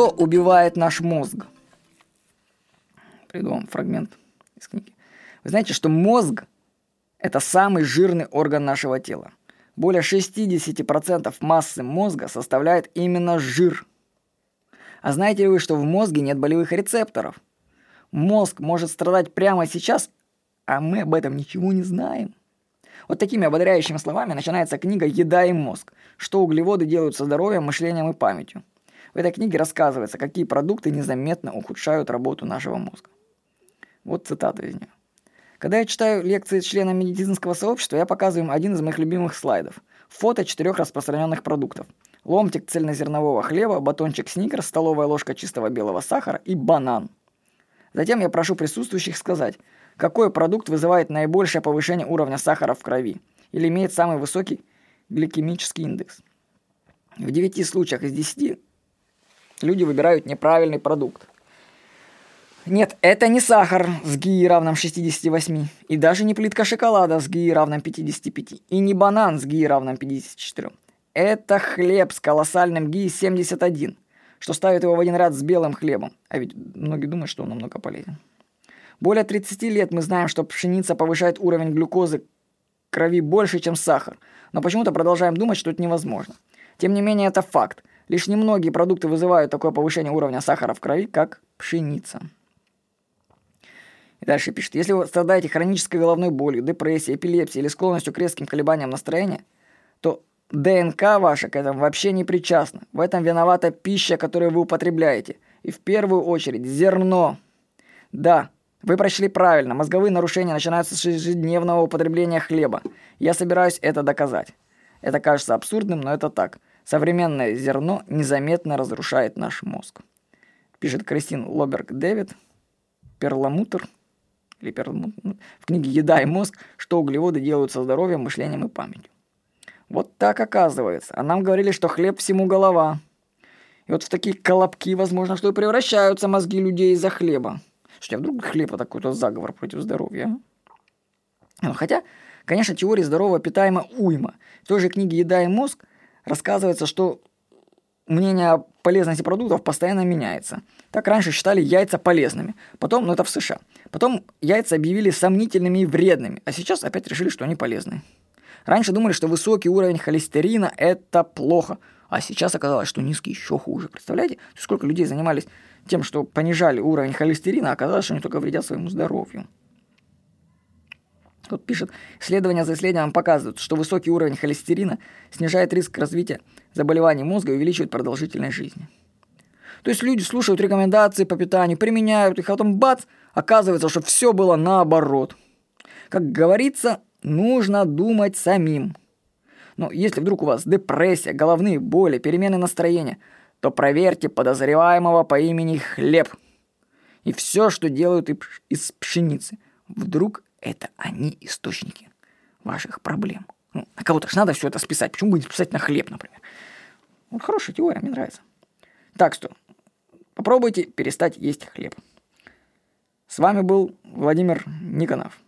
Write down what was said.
Что убивает наш мозг? Приду вам фрагмент из книги. Вы знаете, что мозг – это самый жирный орган нашего тела. Более 60% массы мозга составляет именно жир. А знаете ли вы, что в мозге нет болевых рецепторов? Мозг может страдать прямо сейчас, а мы об этом ничего не знаем. Вот такими ободряющими словами начинается книга «Еда и мозг. Что углеводы делают со здоровьем, мышлением и памятью». В этой книге рассказывается, какие продукты незаметно ухудшают работу нашего мозга. Вот цитата из нее. Когда я читаю лекции членам медицинского сообщества, я показываю им один из моих любимых слайдов. Фото четырех распространенных продуктов. Ломтик цельнозернового хлеба, батончик сникерс, столовая ложка чистого белого сахара и банан. Затем я прошу присутствующих сказать, какой продукт вызывает наибольшее повышение уровня сахара в крови или имеет самый высокий гликемический индекс. В 9 случаях из 10 люди выбирают неправильный продукт. Нет, это не сахар с ГИ равным 68, и даже не плитка шоколада с ГИ равным 55, и не банан с ГИ равным 54. Это хлеб с колоссальным ГИ 71, что ставит его в один ряд с белым хлебом. А ведь многие думают, что он намного полезен. Более 30 лет мы знаем, что пшеница повышает уровень глюкозы крови больше, чем сахар, но почему-то продолжаем думать, что это невозможно. Тем не менее, это факт. Лишь немногие продукты вызывают такое повышение уровня сахара в крови, как пшеница. И дальше пишет, если вы страдаете хронической головной болью, депрессией, эпилепсией или склонностью к резким колебаниям настроения, то ДНК ваша к этому вообще не причастна. В этом виновата пища, которую вы употребляете. И в первую очередь зерно. Да, вы прочли правильно. Мозговые нарушения начинаются с ежедневного употребления хлеба. Я собираюсь это доказать. Это кажется абсурдным, но это так. Современное зерно незаметно разрушает наш мозг. Пишет Кристин Лоберг Дэвид. Перламутр или в книге «Еда и мозг. Что углеводы делают со здоровьем, мышлением и памятью». Вот так оказывается. А нам говорили, что хлеб всему голова. И вот в такие колобки, возможно, что и превращаются мозги людей из-за хлеба. Что, а вдруг хлеб это какой-то заговор против здоровья? А? Ну, хотя, конечно, теория здорового питаема уйма. В той же книге «Еда и мозг» рассказывается, что мнение о полезности продуктов постоянно меняется. Так раньше считали яйца полезными. Потом, ну это в США. Потом яйца объявили сомнительными и вредными. А сейчас опять решили, что они полезны. Раньше думали, что высокий уровень холестерина – это плохо. А сейчас оказалось, что низкий еще хуже. Представляете, сколько людей занимались тем, что понижали уровень холестерина, а оказалось, что они только вредят своему здоровью. Тут пишет, исследования за исследованием показывают, что высокий уровень холестерина снижает риск развития заболеваний мозга и увеличивает продолжительность жизни. То есть люди слушают рекомендации по питанию, применяют их, а потом бац, оказывается, что все было наоборот. Как говорится, нужно думать самим. Но если вдруг у вас депрессия, головные боли, перемены настроения, то проверьте подозреваемого по имени Хлеб. И все, что делают из пшеницы. Вдруг это они источники ваших проблем. Ну, на кого-то же надо все это списать. Почему бы не списать на хлеб, например? Вот хорошая теория, мне нравится. Так что попробуйте перестать есть хлеб. С вами был Владимир Никонов.